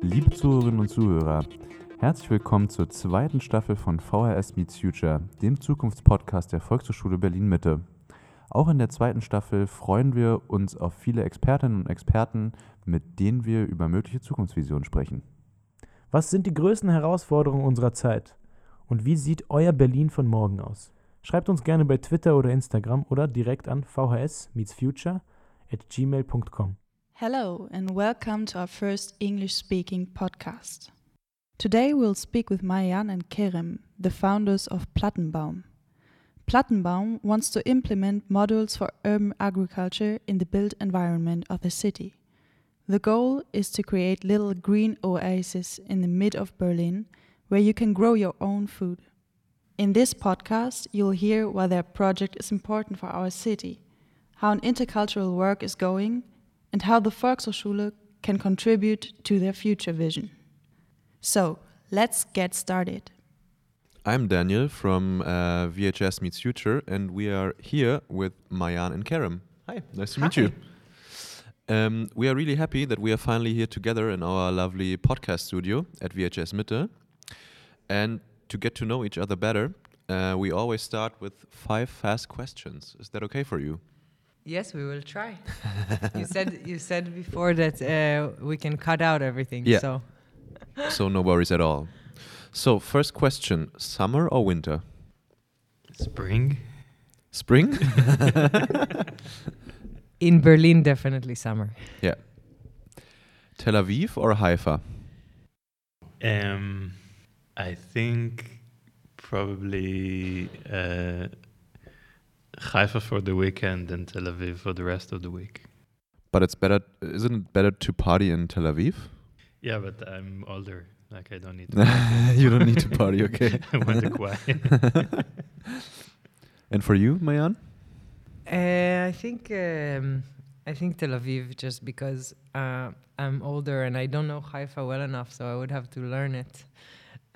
Liebe Zuhörerinnen und Zuhörer, herzlich willkommen zur zweiten Staffel von VHS Meets Future, dem Zukunftspodcast der Volkshochschule Berlin-Mitte. Auch in der zweiten Staffel freuen wir uns auf viele Expertinnen und Experten, mit denen wir über mögliche Zukunftsvisionen sprechen. Was sind die größten Herausforderungen unserer Zeit? Und wie sieht euer Berlin von morgen aus? Schreibt uns gerne bei Twitter oder Instagram oder direkt an vhs-future at gmail.com. Hello, and welcome to our first English speaking podcast. Today we'll speak with Mayan and Kerem, the founders of Plattenbaum. Plattenbaum wants to implement modules for urban agriculture in the built environment of the city. The goal is to create little green oases in the mid of Berlin where you can grow your own food. In this podcast, you'll hear why their project is important for our city, how an intercultural work is going, and how the Volkshochschule can contribute to their future vision. So, let's get started. I'm Daniel from uh, VHS Meets Future, and we are here with Mayan and Kerem. Hi, nice to meet you. Um, we are really happy that we are finally here together in our lovely podcast studio at VHS Mitte. And to get to know each other better, uh, we always start with five fast questions. Is that okay for you? Yes, we will try. you said you said before that uh, we can cut out everything. Yeah. So so no worries at all. So first question: summer or winter? Spring? Spring? in Berlin, definitely summer. yeah. Tel Aviv or Haifa? Um, I think probably uh, Haifa for the weekend and Tel Aviv for the rest of the week. But it's better. Isn't it better to party in Tel Aviv? Yeah, but I'm older. Like I don't need to. you don't need to party, okay? I want to quiet. and for you, Mayan? Uh, I think um, I think Tel Aviv, just because uh, I'm older and I don't know Haifa well enough, so I would have to learn it.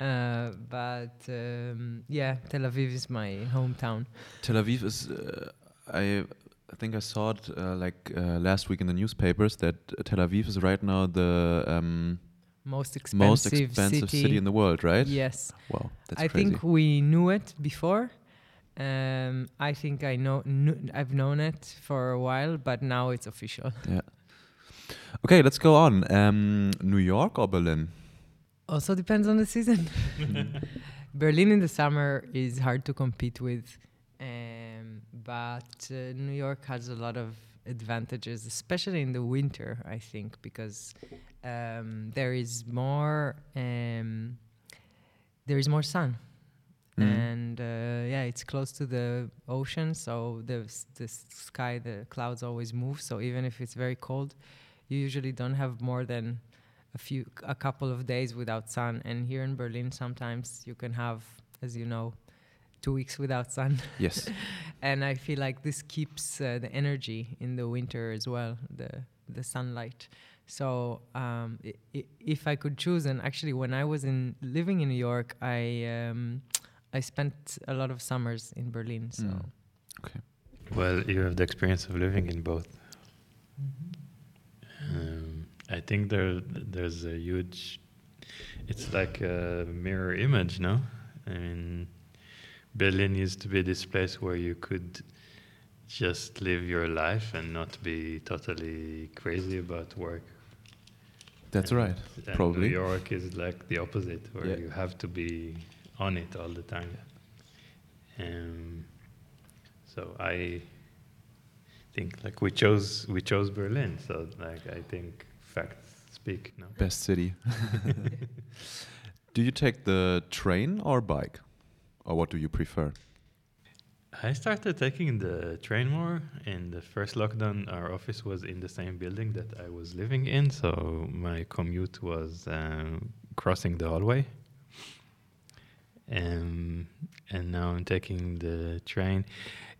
Uh, but um, yeah, Tel Aviv is my hometown. Tel Aviv is. Uh, I I think I saw it uh, like uh, last week in the newspapers that Tel Aviv is right now the um, Most expensive, most expensive city. in the world, right? Yes. Wow, that's I crazy. think we knew it before. Um, I think I know kn- I've known it for a while, but now it's official. yeah. Okay, let's go on. Um, New York or Berlin? Also depends on the season. Berlin in the summer is hard to compete with, um, but uh, New York has a lot of advantages, especially in the winter. I think because um, there is more um, there is more sun, Mhm. and uh, yeah, it's close to the ocean, so the the sky, the clouds always move. So even if it's very cold, you usually don't have more than a few, a couple of days without sun. And here in Berlin, sometimes you can have, as you know, two weeks without sun. Yes. and I feel like this keeps uh, the energy in the winter as well, the the sunlight. So um, i- i- if I could choose, and actually when I was in living in New York, I um, I spent a lot of summers in Berlin. So Mm. well, you have the experience of living in both. I think there there's a huge. It's like a mirror image, no? I mean, Berlin used to be this place where you could just live your life and not be totally crazy about work. That's And- right. and probably. New York is like the opposite, where Yeah. you have to be on it all the time. Um, so I think like we chose we chose Berlin. So like I think facts speak. No. Best city. do you take the train or bike? Or what do you prefer? I started taking the train more. In the first lockdown, our office was in the same building that I was living in, so my commute was um, crossing the hallway. Um, and now I'm taking the train.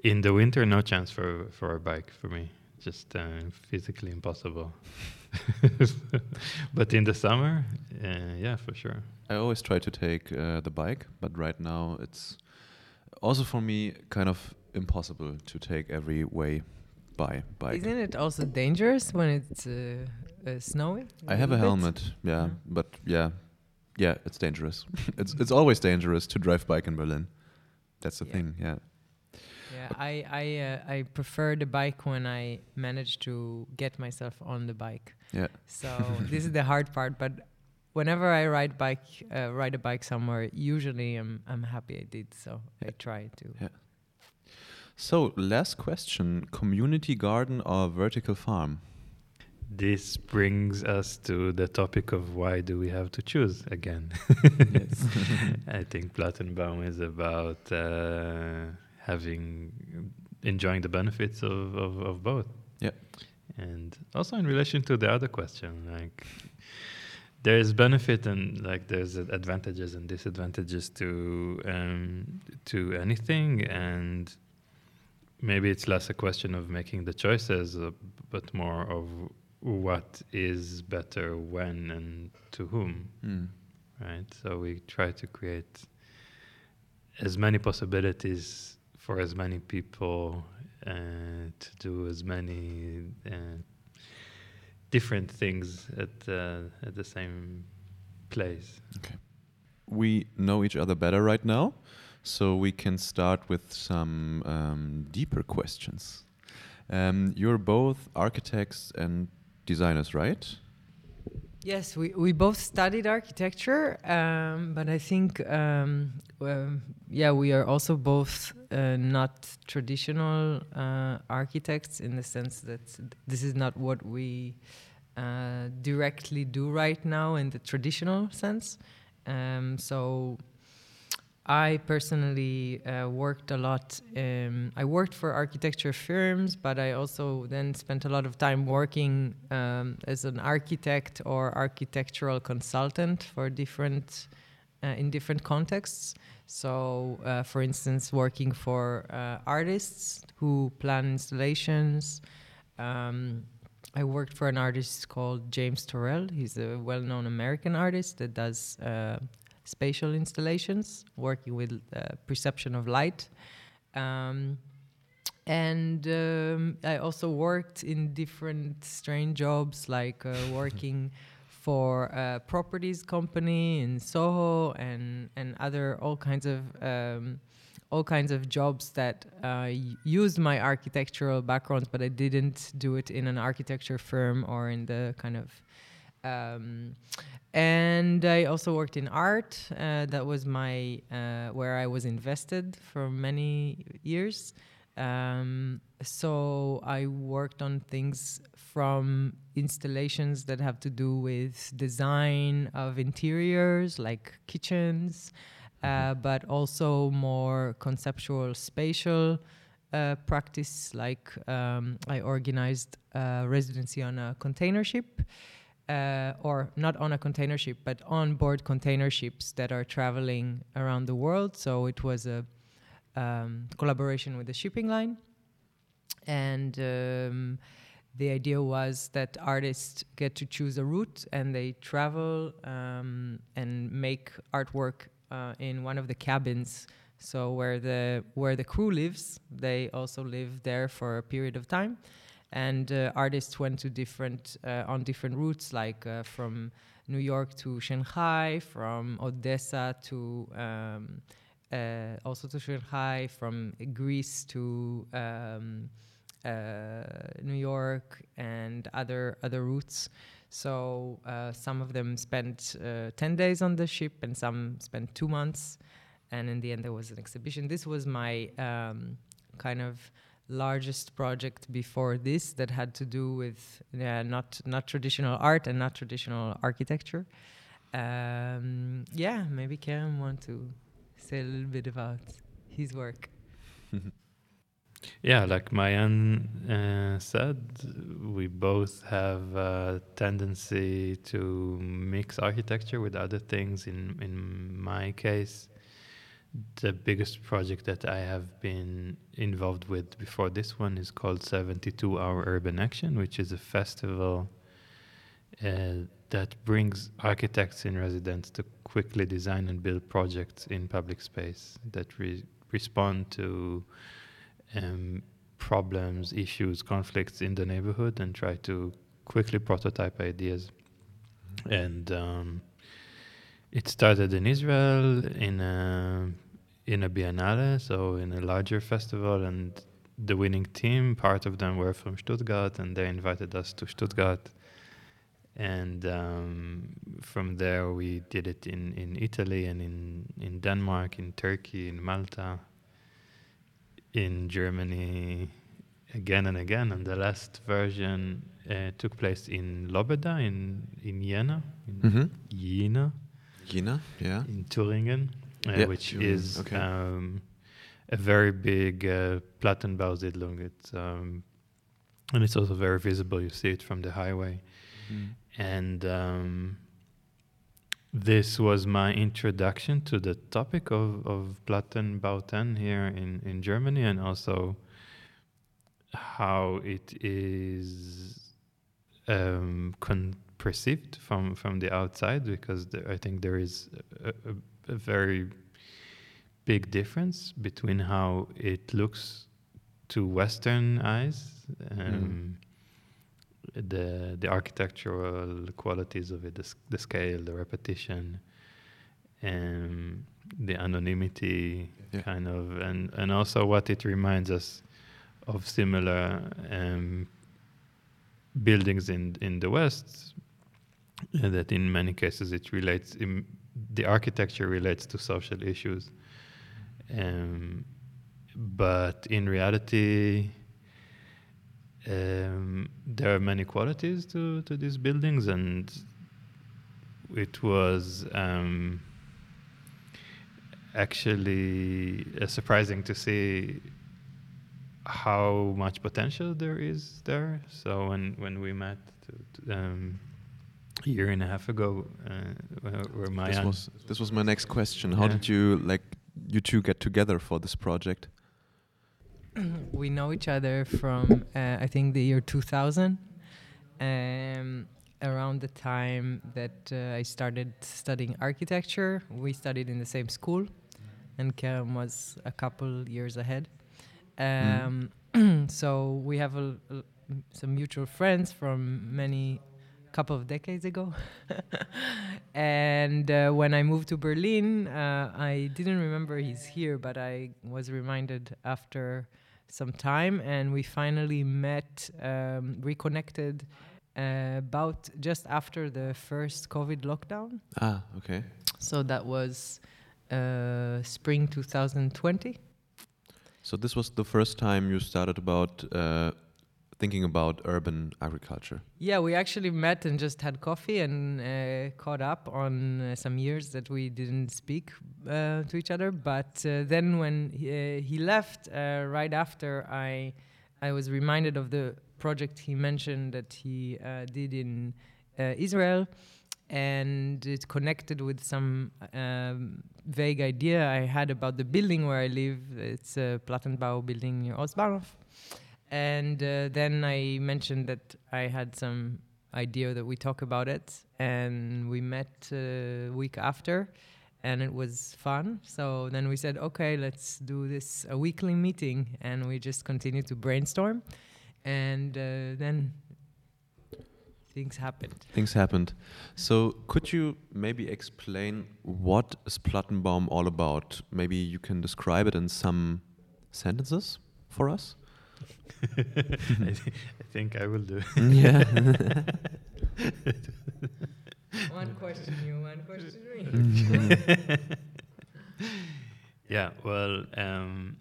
In the winter, no chance for, for a bike for me. Just uh, physically impossible. but in the summer, uh, yeah, for sure. I always try to take uh, the bike, but right now it's also for me kind of impossible to take every way by bike. Isn't it also dangerous when it's uh, uh, snowing? I have a bit? helmet, yeah, Yeah. but yeah, yeah, it's dangerous. it's it's always dangerous to drive bike in Berlin. That's the Yeah. thing, yeah. Yeah, I I uh, I prefer the bike when I manage to get myself on the bike. Yeah. So this is the hard part, but whenever I ride bike, uh, ride a bike somewhere, usually I'm I'm happy I did. So I try to. Yeah. So last question: community garden or vertical farm? This brings us to the topic of why do we have to choose again? Yes. I think Plattenbaum is about uh, having enjoying the benefits of, of, of both. Yeah. And also in relation to the other question, like there is benefit and like there's advantages and disadvantages to um, to anything, and maybe it's less a question of making the choices, uh, but more of what is better when and to whom Mm. right? So we try to create as many possibilities for as many people uh, to do as many uh, different things at uh, at the same place. Okay. We know each other better right now, so we can start with some um, deeper questions. Um, you're both architects and designers, right? Yes, we, we both studied architecture, um, but I think, um, um, yeah, we are also both uh, not traditional uh, architects in the sense that this is not what we uh, directly do right now in the traditional sense. Um, so I personally uh, worked a lot. Um, I worked for architecture firms, but I also then spent a lot of time working um, as an architect or architectural consultant for different, uh, in different contexts. So, uh, for instance, working for uh, artists who plan installations. Um, I worked for an artist called James Turrell. He's a well-known American artist that does uh, spatial installations, working with uh, perception of light. Um, and um, I also worked in different strange jobs, like uh, working for a properties company in Soho and and other all kinds of um, all kinds of jobs that uh, used my architectural background, but I didn't do it in an architecture firm or in the kind of um, and I also worked in art. Uh, that was my uh, where I was invested for many years. Um, so I worked on things from installations that have to do with design of interiors, like kitchens, uh, but also more conceptual, spatial uh, practice. Like um, I organized a residency on a container ship uh, or not on a container ship, but on board container ships that are traveling around the world. So it was a um, collaboration with the shipping line. And um, the idea was that artists get to choose a route and they travel um, and make artwork uh, in one of the cabins. So where the where the crew lives, they also live there for a period of time and uh, artists went to different uh, on different routes like uh, from New York to Shanghai from Odessa to um, uh, also to Shanghai from Greece to um, uh, New York and other other routes. So uh, some of them spent 10 days on the ship and some spent two months. And in the end there was an exhibition. This was my um, kind of largest project before this that had to do with not not traditional art and not traditional architecture. Um, yeah, maybe Kerem want to say a little bit about his work. Yeah, like Mayan uh, said, we both have a tendency to mix architecture with other things. In in my case, the biggest project that I have been involved with before this one is called 72 Hour Urban Action, which is a festival uh, that brings architects in residence to quickly design and build projects in public space that re- respond to um, problems, issues, conflicts in the neighborhood and try to quickly prototype ideas. And um, it started in Israel in a in a biennale, so in a larger festival, and the winning team, part of them were from Stuttgart, and they invited us to Stuttgart. And um, from there, we did it in, in Italy and in, in Denmark, in Turkey, in Malta, in Germany, again and again. And the last version uh, took place in Lobeda, in, in Jena, in Mm-hmm. Jena, Jena, yeah. in Thuringen, Yeah, which Thuringen, is okay. um, a very big uh, Plattenbausiedlung. It's um, and it's also very visible. You see it from the highway. And um, this was my introduction to the topic of, of Plattenbauten here in, in Germany, and also how it is um, con- perceived from, from the outside, because there, I think there is a, a, a very big difference between how it looks to Western eyes. Um, the the architectural qualities of it, the, the scale, the repetition, um, the anonymity, Yeah. kind of, and and also what it reminds us of similar um, buildings in in the West. uh, that in many cases it relates, im the architecture relates to social issues, um, but in reality um, there are many qualities to, to these buildings, and it was um, actually uh, surprising to see how much potential there is there. So when when we met to, to, um, a year and a half ago, uh, where, where Maya This was this was my next question. How Yeah. did you like you two get together for this project? we know each other from uh, I think the year 2000, um, around the time that uh, I started studying architecture. We studied in the same school, and Kerem was a couple years ahead. Um, so we have a, a- some mutual friends from many couple of decades ago. and uh, when I moved to Berlin, uh, I didn't remember he's here, but I was reminded after some time, and we finally met, um, reconnected uh, about just after the first COVID lockdown. Ah, okay. So that was uh, spring 2020. So this was the first time you started about uh, thinking about urban agriculture. Yeah, we actually met and just had coffee and uh, caught up on uh, some years that we didn't speak uh, to each other. But uh, then when he, uh, he left, uh, right after, I I was reminded of the project he mentioned that he did in Israel, and it connected with some um, vague idea I had about the building where I live. It's a Plattenbau building near Ostbahnhof. And uh, then I mentioned that I had some idea that we talk about it, and we met a week after, and it was fun. So then we said, okay, let's do this a weekly meeting, and we just continued to brainstorm, and uh, then things happened. Things happened. So could you maybe explain what is Plattenbaum all about? Maybe you can describe it in some sentences for us. I, thi- I think I will do. yeah. one question you, one question me. Yeah, well, um,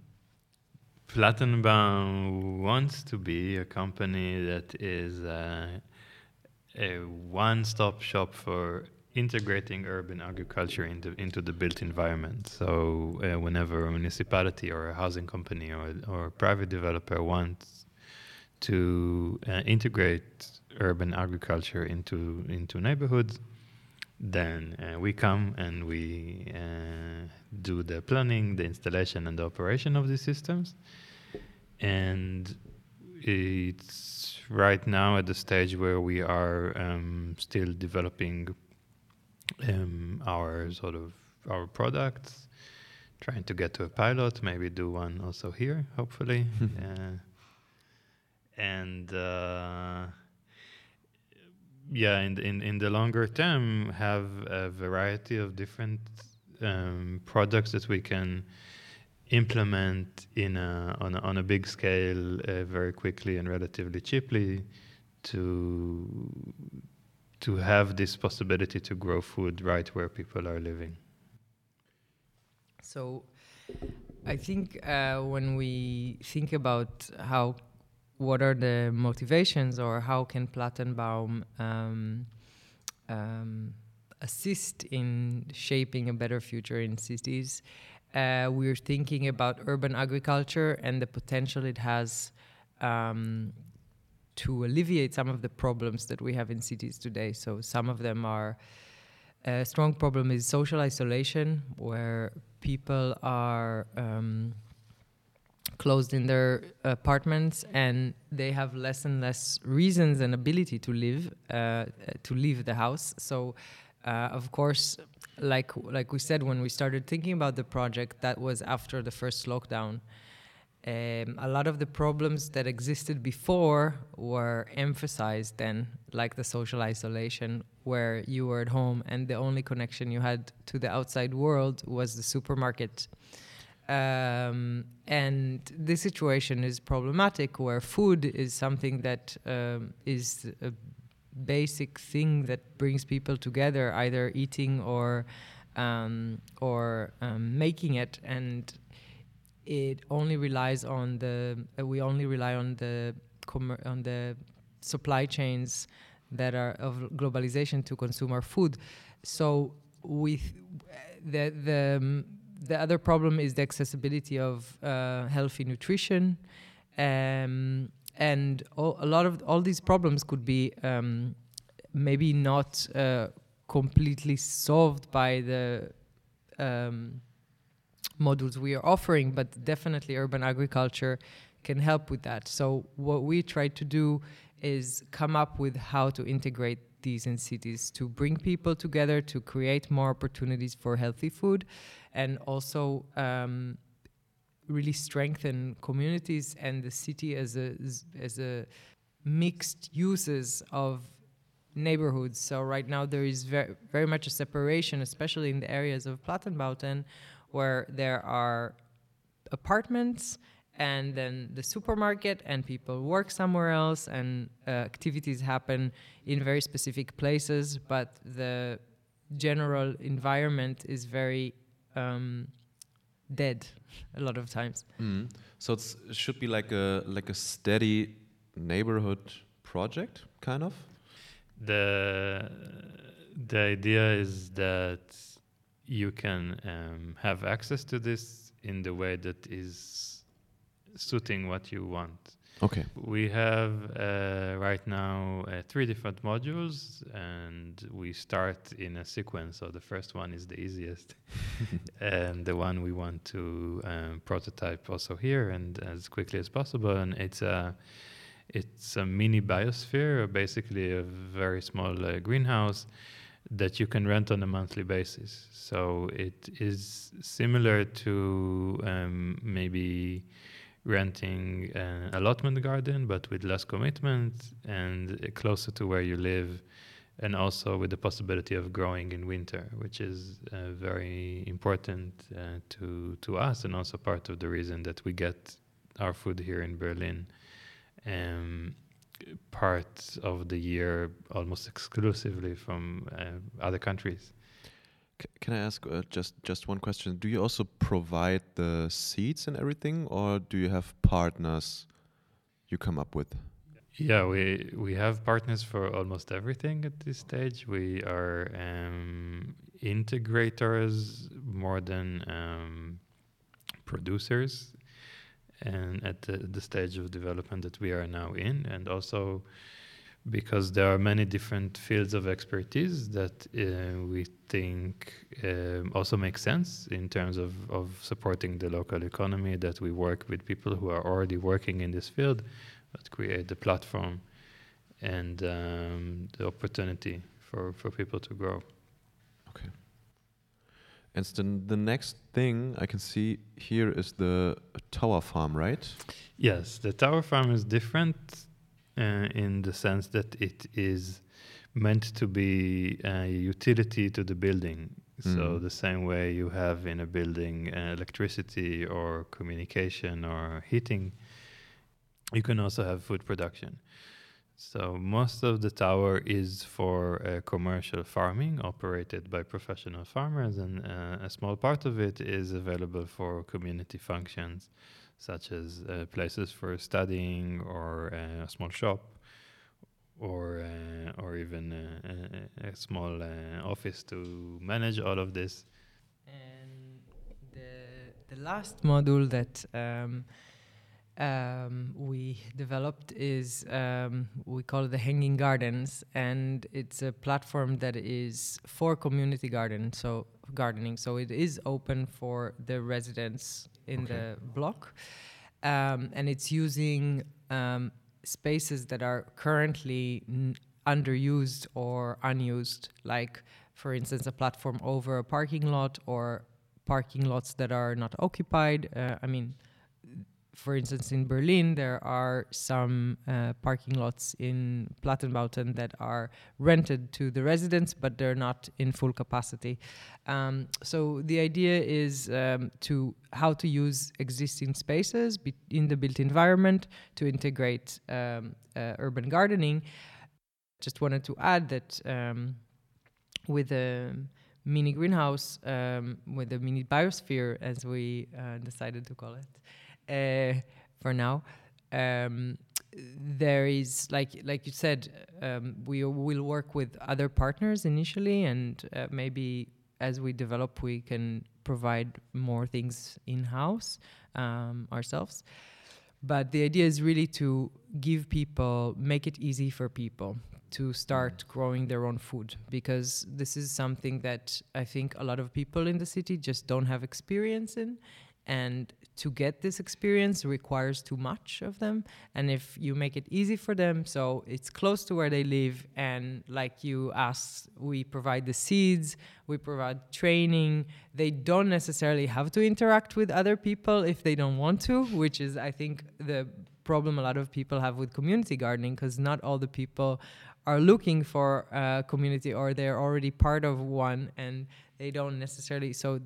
Plattenbaum wants to be a company that is uh, a one-stop shop for integrating urban agriculture into into the built environment. So uh, whenever a municipality or a housing company or or a private developer wants to uh, integrate urban agriculture into into neighborhoods, then uh, we come and we uh, do the planning, the installation, and the operation of these systems. And it's right now at the stage where we are um, still developing um, our sort of our products, trying to get to a pilot, maybe do one also here, hopefully. uh, and uh, yeah, in, the- in in the longer term, have a variety of different um, products that we can implement in a on a, on a big scale uh, very quickly and relatively cheaply to to have this possibility to grow food right where people are living. So, I think uh, when we think about how, what are the motivations or how can Plattenbaum um, um, assist in shaping a better future in cities, uh, we're thinking about urban agriculture and the potential it has um, to alleviate some of the problems that we have in cities today. So some of them are a strong problem is social isolation, where people are um, closed in their apartments and they have less and less reasons and ability to live uh, to leave the house. So, uh, of course, like like we said when we started thinking about the project, that was after the first lockdown. Um, a lot of the problems that existed before were emphasized then, like the social isolation, where you were at home and the only connection you had to the outside world was the supermarket. Um, and this situation is problematic where food is something that um, is a basic thing that brings people together, either eating or um, or um, making it, and it only relies on the uh, we only rely on the commer- on the supply chains that are of globalization to consume our food. So with the the um, the other problem is the accessibility of uh, healthy nutrition, um, and all, a lot of all these problems could be um, maybe not uh, completely solved by the um, modules we are offering, but definitely urban agriculture can help with that. So what we try to do is come up with how to integrate these in cities to bring people together to create more opportunities for healthy food and also um, really strengthen communities and the city as a as a mixed uses of neighborhoods so right now there is very very much a separation especially in the areas of Plattenbauten where there are apartments and then the supermarket and people work somewhere else and uh, activities happen in very specific places but the general environment is very um, dead a lot of times Mm. So it's, it should be like a like a steady neighborhood project, kind of. The the idea is that you can um, have access to this in the way that is suiting what you want. Okay. We have uh, right now uh, three different modules, and we start in a sequence. So the first one is the easiest, and the one we want to um, prototype also here and as quickly as possible. And it's a it's a mini biosphere, basically a very small uh, greenhouse that you can rent on a monthly basis. So it is similar to um, maybe renting an allotment garden, but with less commitment and closer to where you live, and also with the possibility of growing in winter, which is uh, very important uh, to to us, and also part of the reason that we get our food here in Berlin. Um, part of the year almost exclusively from uh, other countries. C- can I ask uh, just just one question? Do you also provide the seeds and everything, or do you have partners you come up with? Yeah, we we have partners for almost everything at this stage. We are um, integrators more than um, producers, and at the, the stage of development that we are now in, and also because there are many different fields of expertise that uh, we think um, also make sense in terms of, of supporting the local economy. That we work with people who are already working in this field but create the platform and um, the opportunity for, for people to grow. And then the next thing I can see here is the tower farm, right? Yes, the tower farm is different uh, in the sense that it is meant to be a utility to the building. So Mm. the same way you have in a building uh, electricity or communication or heating, you can also have food production. So most of the tower is for uh, commercial farming operated by professional farmers, and uh, a small part of it is available for community functions, such as uh, places for studying or uh, a small shop, or uh, or even a, a small uh, office to manage all of this. And the the last module that um, um, we developed is um, we call it the Hanging Gardens, and it's a platform that is for community garden, so gardening. So it is open for the residents in Okay. the block, um, and it's using um, spaces that are currently n- underused or unused, like for instance, a platform over a parking lot or parking lots that are not occupied. Uh, I mean, for instance, in Berlin, there are some uh, parking lots in Plattenbauten that are rented to the residents, but they're not in full capacity. Um, so the idea is um, to how to use existing spaces be- in the built environment to integrate um, uh, urban gardening. Just wanted to add that um, with a mini greenhouse, um, with a mini biosphere, as we uh, decided to call it, uh, for now. Um, there is like like you said, um, we will work with other partners initially, and uh, maybe as we develop, we can provide more things in house um, ourselves. But the idea is really to give people, make it easy for people to start growing their own food because this is something that I think a lot of people in the city just don't have experience in. And to get this experience requires too much of them. And if you make it easy for them, so it's close to where they live, and like you asked, we provide the seeds, we provide training. They don't necessarily have to interact with other people if they don't want to, which is, I think, the problem a lot of people have with community gardening because not all the people are looking for a community or they're already part of one and they don't necessarily so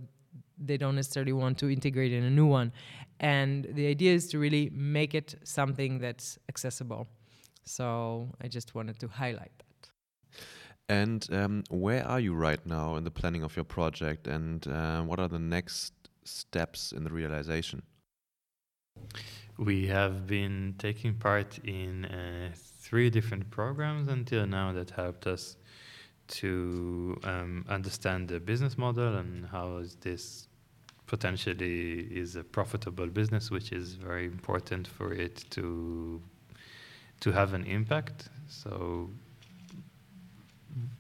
they don't necessarily want to integrate in a new one. And the idea is to really make it something that's accessible. So i just wanted to highlight that. And um, where are you right now in the planning of your project, and uh, what are the next steps in the realization? We have been taking part in uh, three different programs until now that helped us to um, understand the business model and how is this potentially is a profitable business, which is very important for it to to have an impact. So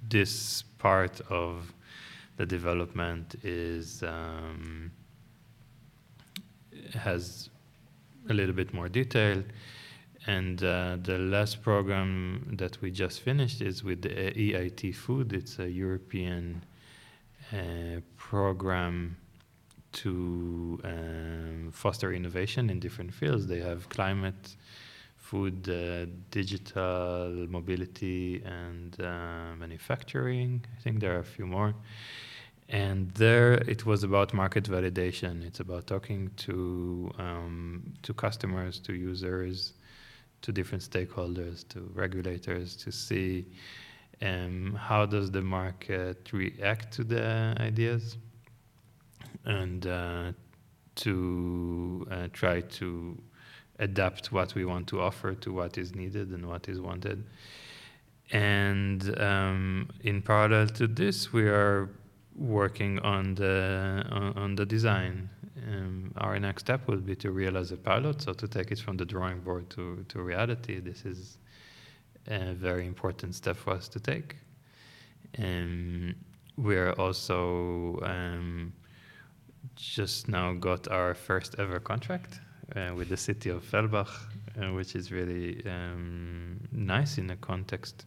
this part of the development is um, has a little bit more detail. And uh, the last program that we just finished is with the EIT Food. It's a European uh, program to um, foster innovation in different fields. They have climate, food, uh, digital, mobility, and uh, manufacturing. I think there are a few more. And there, it was about market validation. It's about talking to um, to customers, to users, to different stakeholders, to regulators, to see um, how does the market react to the ideas, and uh, to uh, try to adapt what we want to offer to what is needed and what is wanted. And um, in parallel to this, we are working on the on, on the design. Um, our next step will be to realize a pilot, so to take it from the drawing board to, to reality. This is a very important step for us to take. And we're also um, just now got our first ever contract uh, with the city of Fellbach, uh, which is really um, nice in the context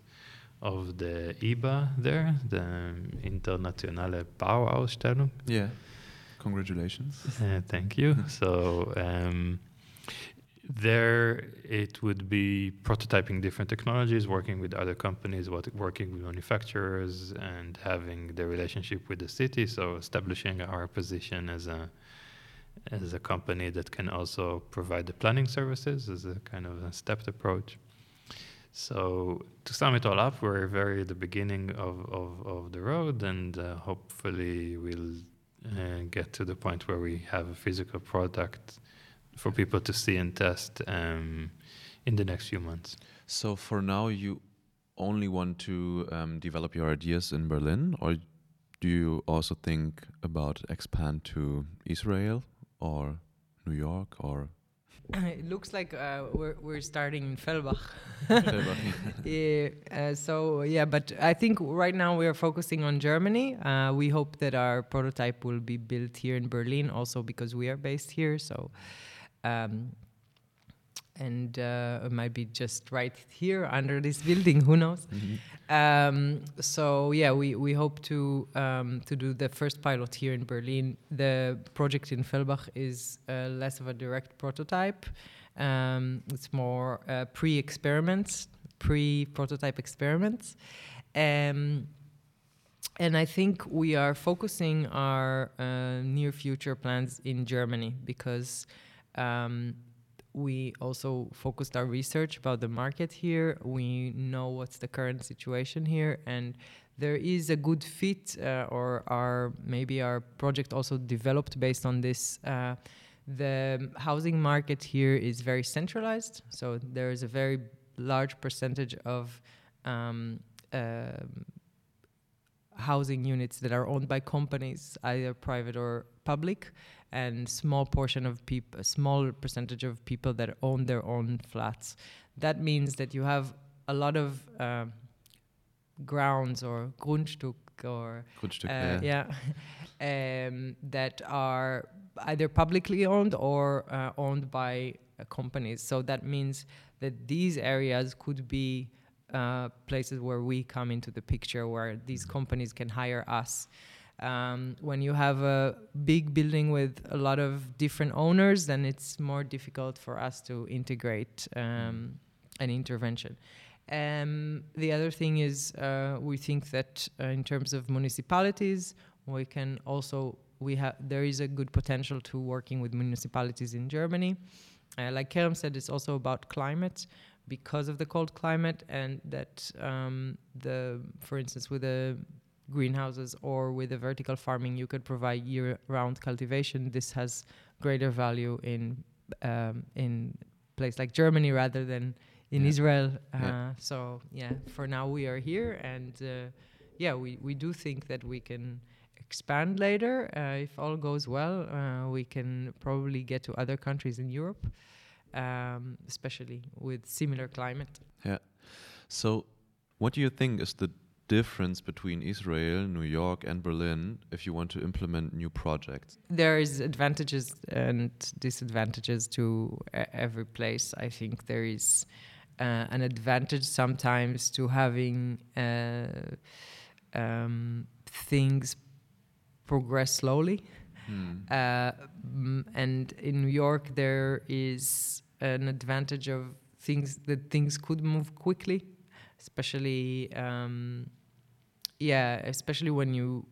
of the IBA there, the Internationale Bauausstellung. Yeah, congratulations. Uh, thank you. So um, there it would be prototyping different technologies, working with other companies, what, working with manufacturers, and having the relationship with the city. So establishing our position as a as a company that can also provide the planning services as a kind of a stepped approach. So to sum it all up, we're very at the beginning of, of, of the road, and uh, hopefully we'll uh, get to the point where we have a physical product for people to see and test um, in the next few months. So for now, you only want to um, develop your ideas in Berlin, or do you also think about expand to Israel or New York or it looks like uh, we're we're starting in Fellbach. Fellbach, yeah. Uh, so yeah, but I think right now we are focusing on Germany. Uh, we hope that our prototype will be built here in Berlin, also because we are based here. So. Um, and uh, it might be just right here under this building. Who knows? Mm-hmm. Um, so yeah, we, we hope to um, to do the first pilot here in Berlin. The project in Fellbach is uh, less of a direct prototype. Um, it's more uh, pre-experiments, pre-prototype experiments. Um, and I think we are focusing our uh, near future plans in Germany because um, we also focused our research about the market here. We know what's the current situation here, and there is a good fit, uh, or our maybe our project also developed based on this. Uh, the housing market here is very centralized, so there is a very large percentage of um, uh, housing units that are owned by companies, either private or public, and small portion of people, a small percentage of people that own their own flats. That means that you have a lot of uh, grounds or Grundstück or Grundstück, uh, yeah. yeah, um, that are either publicly owned or uh, owned by uh, companies. So that means that these areas could be uh, places where we come into the picture, where these companies can hire us. Um, when you have a big building with a lot of different owners, then it's more difficult for us to integrate um, an intervention. Um, the other thing is, uh, we think that uh, in terms of municipalities, we can also we have there is a good potential to working with municipalities in Germany. Uh, like Kerem said, it's also about climate because of the cold climate, and that um, the, for instance, with the greenhouses or with the vertical farming, you could provide year-round cultivation. This has greater value in um, in place like Germany rather than in Yeah. Israel. Uh, Yeah. So yeah, for now we are here, and uh, yeah, we we do think that we can expand later uh, if all goes well. Uh, we can probably get to other countries in Europe, um, especially with similar climate. Yeah. So, what do you think is the difference between Israel, New York, and Berlin if you want to implement new projects? there is advantages and disadvantages to every place. I think there is uh, an advantage sometimes to having uh, um, things progress slowly. Hmm. Uh, mm, and in New York, there is an advantage of things that things could move quickly, especially um, yeah, especially when you,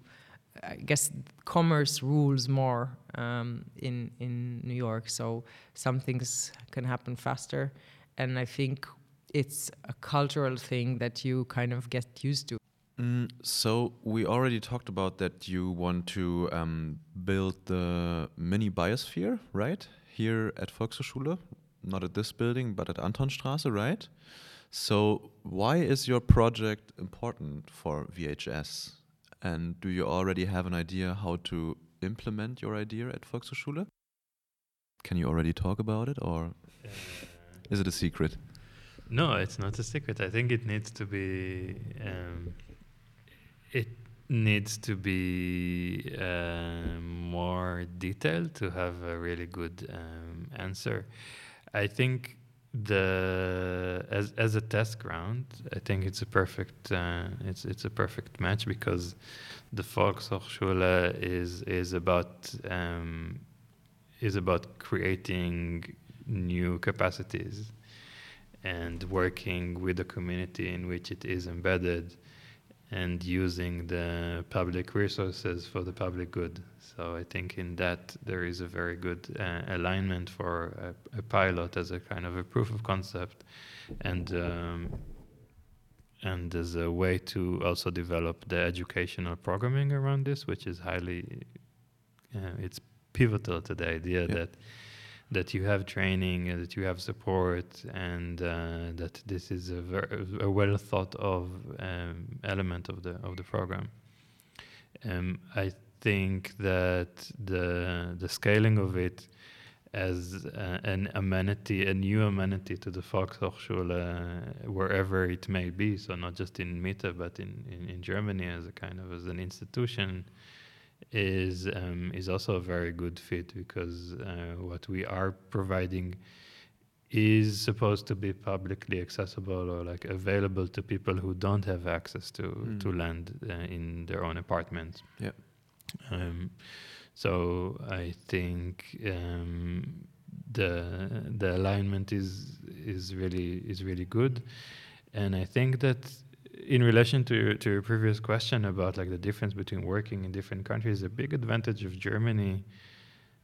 I guess, commerce rules more um, in in New York. So some things can happen faster, and I think it's a cultural thing that you kind of get used to. Mm, so we already talked about that you want to um, build the mini biosphere, right? Here at Volkshochschule, not at this building, but at Antonstraße, right? So why is your project important for VHS? And do you already have an idea how to implement your idea at Volkshochschule? Can you already talk about it, or Uh, is it a secret? No, it's not a secret. I think it needs to be. Um, it needs to be uh, more detailed to have a really good um, answer. I think the as as a test ground, I think it's a perfect uh, it's it's a perfect match because the Volkshochschule is is about um, is about creating new capacities and working with the community in which it is embedded and using the public resources for the public good. So I think in that there is a very good uh, alignment for a, a, pilot as a kind of a proof of concept, and um, and as a way to also develop the educational programming around this, which is highly uh, it's pivotal to the idea yeah. that that you have training, uh, that you have support, and uh, that this is a, a well thought of um, element of the of the program. Um, I think that the the scaling of it as uh, an amenity, a new amenity to the Volkshochschule, uh, wherever it may be. So not just in Mitte, but in, in, in Germany as a kind of as an institution is um, is also a very good fit because uh, what we are providing is supposed to be publicly accessible or like available to people who don't have access to mm. to land uh, in their own apartments. Yeah. Um, so I think um, the the alignment is is really is really good, and I think that in relation to your, to your previous question about like the difference between working in different countries, a big advantage of Germany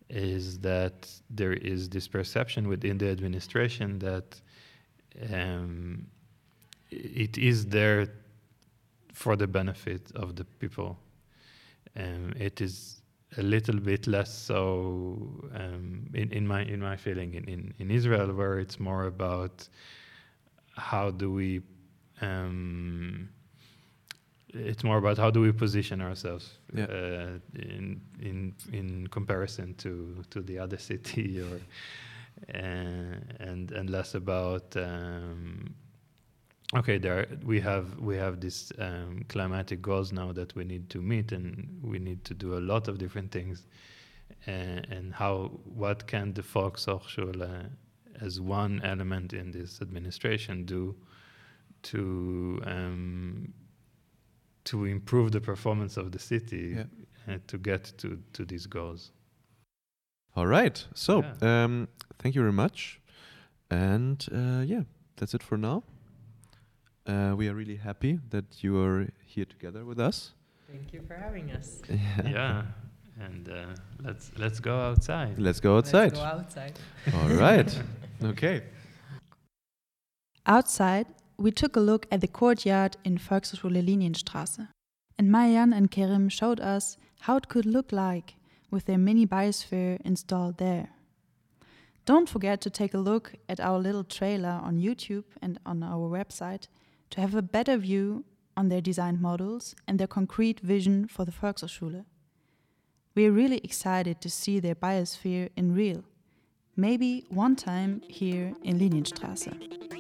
is that there is this perception within the administration that um, it is there for the benefit of the people. Um, it is a little bit less so um, in, in my in my feeling in, in, in Israel, where it's more about how do we um, it's more about how do we position ourselves yeah. uh, in in in comparison to to the other city or uh, and and less about um, okay there we have we have these um, climatic goals now that we need to meet and we need to do a lot of different things uh, and how what can the Volkshochschule as one element in this administration do to um, to improve the performance of the city yeah. uh, to get to to these goals. All right. So Yeah. um, thank you very much, and uh, yeah, that's it for now. Uh, we are really happy that you are here together with us. Thank you for having us. yeah, and uh, let's let's go outside. Let's go outside. Let's go outside. All right. okay. Outside, we took a look at the courtyard in Volkshochschule Linienstraße, and Mayan and Kerim showed us how it could look like with their mini biosphere installed there. Don't forget to take a look at our little trailer on YouTube and on our website to have a better view on their designed models and their concrete vision for the Volkshochschule. We are really excited to see their biosphere in real, maybe one time here in Linienstraße.